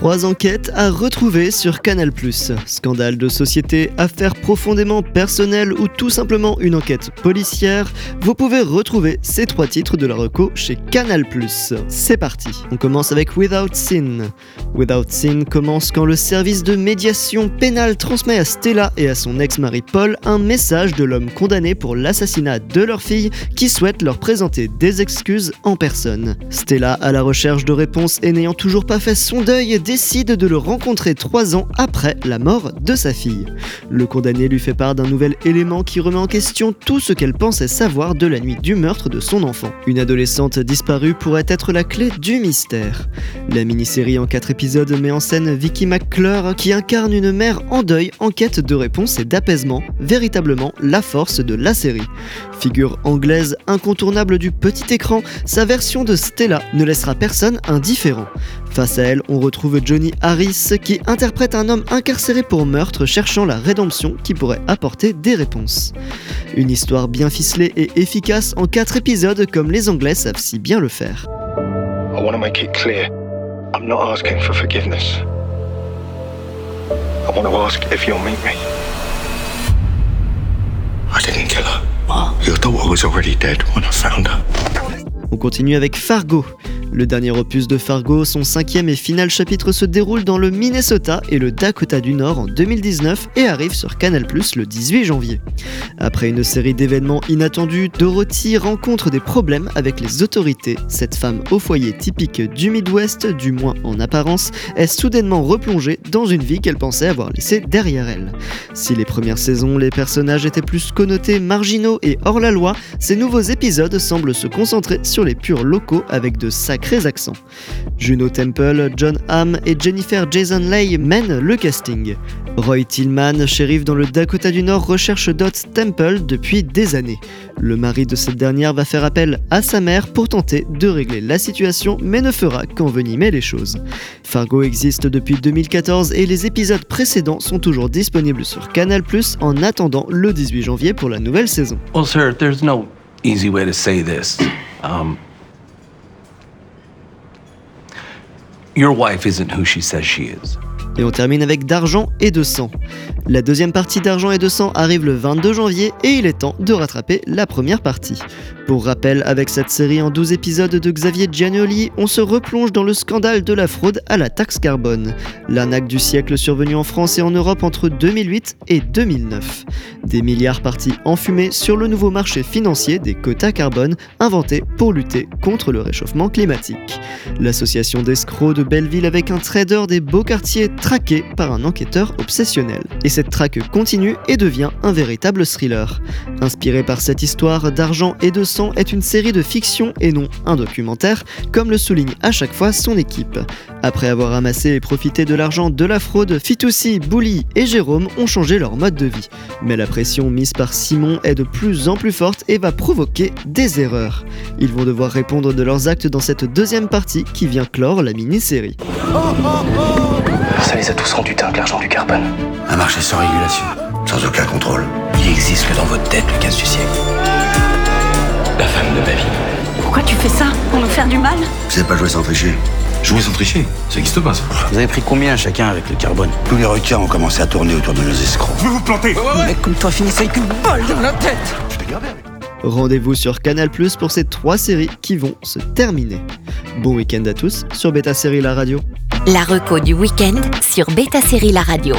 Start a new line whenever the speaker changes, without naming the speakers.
Trois enquêtes à retrouver sur Canal+. Scandale de société, affaires profondément personnelles ou tout simplement une enquête policière, vous pouvez retrouver ces trois titres de la reco chez Canal+. C'est parti. On commence avec Without Sin. Without Sin commence quand le service de médiation pénale transmet à Stella et à son ex-mari Paul un message de l'homme condamné pour l'assassinat de leur fille qui souhaite leur présenter des excuses en personne. Stella, à la recherche de réponses et n'ayant toujours pas fait son deuil, décide de le rencontrer trois ans après la mort de sa fille. Le condamné lui fait part d'un nouvel élément qui remet en question tout ce qu'elle pensait savoir de la nuit du meurtre de son enfant. Une adolescente disparue pourrait être la clé du mystère. La mini-série en quatre épisodes met en scène Vicky McClure qui incarne une mère en deuil en quête de réponse et d'apaisement, véritablement la force de la série. Figure anglaise incontournable du petit écran, sa version de Stella ne laissera personne indifférent. Face à elle, on retrouve Johnny Harris qui interprète un homme incarcéré pour meurtre cherchant la rédemption qui pourrait apporter des réponses. Une histoire bien ficelée et efficace en 4 épisodes comme les Anglais savent si bien le faire.
I want to make it clear. I'm not asking for forgiveness. I want to ask if you'll meet me. I didn't kill her. Your daughter was already dead when I found her.
On continue avec Fargo. Le dernier opus de Fargo, son cinquième et final chapitre se déroule dans le Minnesota et le Dakota du Nord en 2019 et arrive sur Canal Plus le 18 janvier. Après une série d'événements inattendus, Dorothy rencontre des problèmes avec les autorités. Cette femme au foyer typique du Midwest, du moins en apparence, est soudainement replongée dans une vie qu'elle pensait avoir laissée derrière elle. Si les premières saisons, les personnages étaient plus connotés marginaux et hors la loi, ces nouveaux épisodes semblent se concentrer sur les purs locaux avec de sacrés. Juno Temple, John Hamm et Jennifer Jason Leigh mènent le casting. Roy Tillman, shérif dans le Dakota du Nord, recherche Dot Temple depuis des années. Le mari de cette dernière va faire appel à sa mère pour tenter de régler la situation, mais ne fera qu'envenimer les choses. Fargo existe depuis 2014 et les épisodes précédents sont toujours disponibles sur Canal+, en attendant le 18 janvier pour la nouvelle saison.
Your wife isn't who she says she is.
Et on termine avec D'argent et de sang. La deuxième partie d'Argent et de sang arrive le 22 janvier et il est temps de rattraper la première partie. Pour rappel, avec cette série en 12 épisodes de Xavier Giannoli, on se replonge dans le scandale de la fraude à la taxe carbone, l'arnaque du siècle survenue en France et en Europe entre 2008 et 2009. Des milliards partis en fumée sur le nouveau marché financier des quotas carbone inventé pour lutter contre le réchauffement climatique. L'association d'escrocs de Belleville avec un trader des beaux quartiers traqué par un enquêteur obsessionnel. Et cette traque continue et devient un véritable thriller. Inspiré par cette histoire d'argent et de sang est une série de fiction et non un documentaire, comme le souligne à chaque fois son équipe. Après avoir amassé et profité de l'argent de la fraude, Fitoussi, Bouli et Jérôme ont changé leur mode de vie. Mais la pression mise par Simon est de plus en plus forte et va provoquer des erreurs. Ils vont devoir répondre de leurs actes dans cette deuxième partie qui vient clore la mini-série.
Ça les a tous rendus dingues, l'argent du carbone.
Un marché sans régulation, sans aucun contrôle.
Il existe que dans votre tête, le casse du siècle.
Savez pas jouer sans tricher
Jouer sans tricher, ça n'existe pas ça.
Vous avez pris combien chacun avec le carbone
Tous les requins ont commencé à tourner autour de nos escrocs.
Vous vous plantez
Un mec comme toi finissait avec une balle dans la tête
Rendez-vous sur Canal Plus pour ces trois séries qui vont se terminer. Bon week-end à tous sur Beta Série La Radio.
La reco du week-end sur Beta Série La Radio.